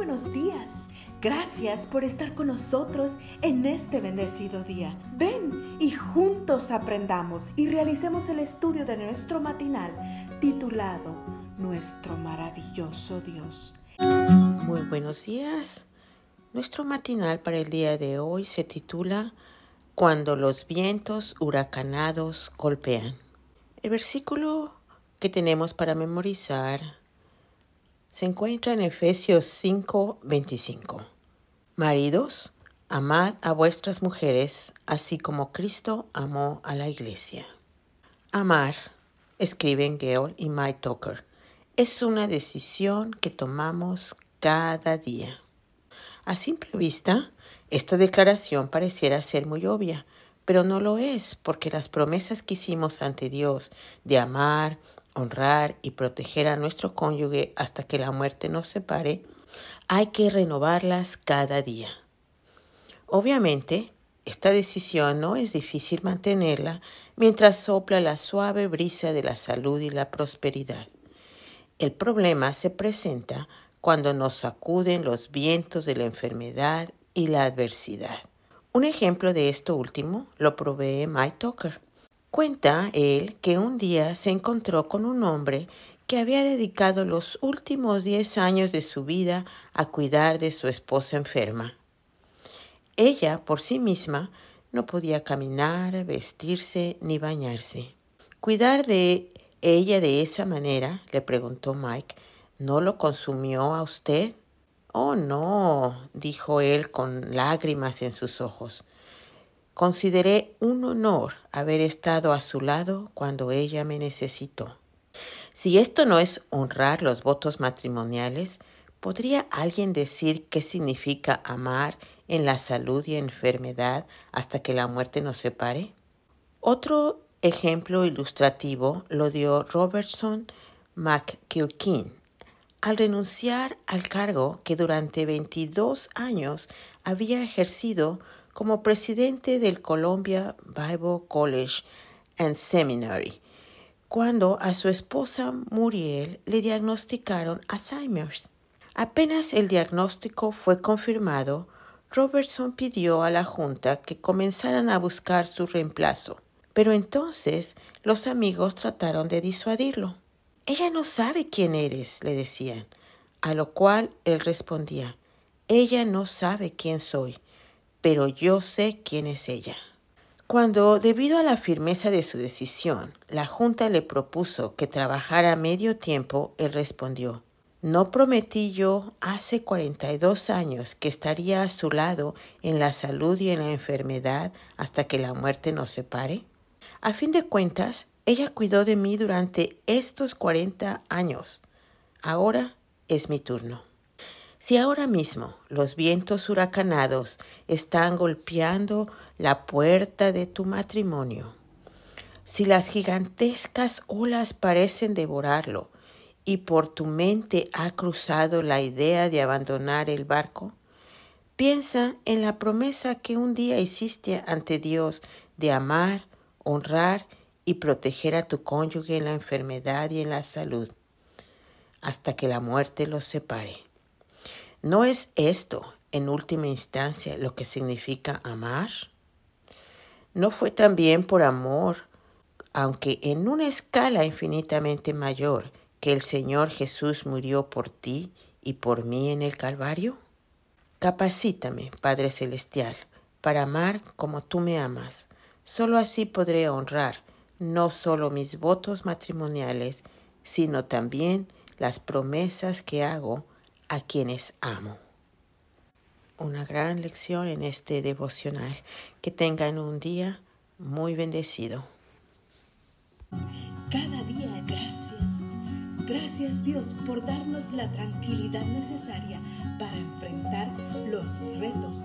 buenos días. Gracias por estar con nosotros en este bendecido día. Ven y juntos aprendamos y realicemos el estudio de nuestro matinal titulado Nuestro maravilloso Dios. Muy buenos días. Nuestro matinal para el día de hoy se titula Cuando los vientos huracanados golpean. El versículo que tenemos para memorizar se encuentra en Efesios 5:25. Maridos, amad a vuestras mujeres, así como Cristo amó a la iglesia. Amar, escriben Gail y Mike Tucker, es una decisión que tomamos cada día. A simple vista, esta declaración pareciera ser muy obvia, pero no lo es, porque las promesas que hicimos ante Dios de amar, honrar y proteger a nuestro cónyuge hasta que la muerte nos separe, hay que renovarlas cada día. Obviamente, esta decisión no es difícil mantenerla mientras sopla la suave brisa de la salud y la prosperidad. El problema se presenta cuando nos sacuden los vientos de la enfermedad y la adversidad. Un ejemplo de esto último lo provee Mike Tucker. Cuenta él que un día se encontró con un hombre que había dedicado los últimos diez años de su vida a cuidar de su esposa enferma. Ella, por sí misma, no podía caminar, vestirse ni bañarse. Cuidar de ella de esa manera, le preguntó Mike, ¿no lo consumió a usted? Oh, no, dijo él con lágrimas en sus ojos. Consideré un honor haber estado a su lado cuando ella me necesitó. Si esto no es honrar los votos matrimoniales, ¿podría alguien decir qué significa amar en la salud y enfermedad hasta que la muerte nos separe? Otro ejemplo ilustrativo lo dio Robertson McKilkin al renunciar al cargo que durante 22 años había ejercido como presidente del Columbia Bible College and Seminary, cuando a su esposa Muriel le diagnosticaron Alzheimer's. Apenas el diagnóstico fue confirmado, Robertson pidió a la Junta que comenzaran a buscar su reemplazo. Pero entonces los amigos trataron de disuadirlo. Ella no sabe quién eres, le decían, a lo cual él respondía, ella no sabe quién soy pero yo sé quién es ella. Cuando, debido a la firmeza de su decisión, la Junta le propuso que trabajara medio tiempo, él respondió, ¿no prometí yo hace 42 años que estaría a su lado en la salud y en la enfermedad hasta que la muerte nos separe? A fin de cuentas, ella cuidó de mí durante estos 40 años. Ahora es mi turno. Si ahora mismo los vientos huracanados están golpeando la puerta de tu matrimonio, si las gigantescas olas parecen devorarlo y por tu mente ha cruzado la idea de abandonar el barco, piensa en la promesa que un día hiciste ante Dios de amar, honrar y proteger a tu cónyuge en la enfermedad y en la salud, hasta que la muerte los separe. ¿No es esto, en última instancia, lo que significa amar? ¿No fue también por amor, aunque en una escala infinitamente mayor, que el Señor Jesús murió por ti y por mí en el Calvario? Capacítame, Padre Celestial, para amar como tú me amas. Solo así podré honrar no solo mis votos matrimoniales, sino también las promesas que hago a quienes amo. Una gran lección en este devocional. Que tengan un día muy bendecido. Cada día gracias. Gracias Dios por darnos la tranquilidad necesaria para enfrentar los retos,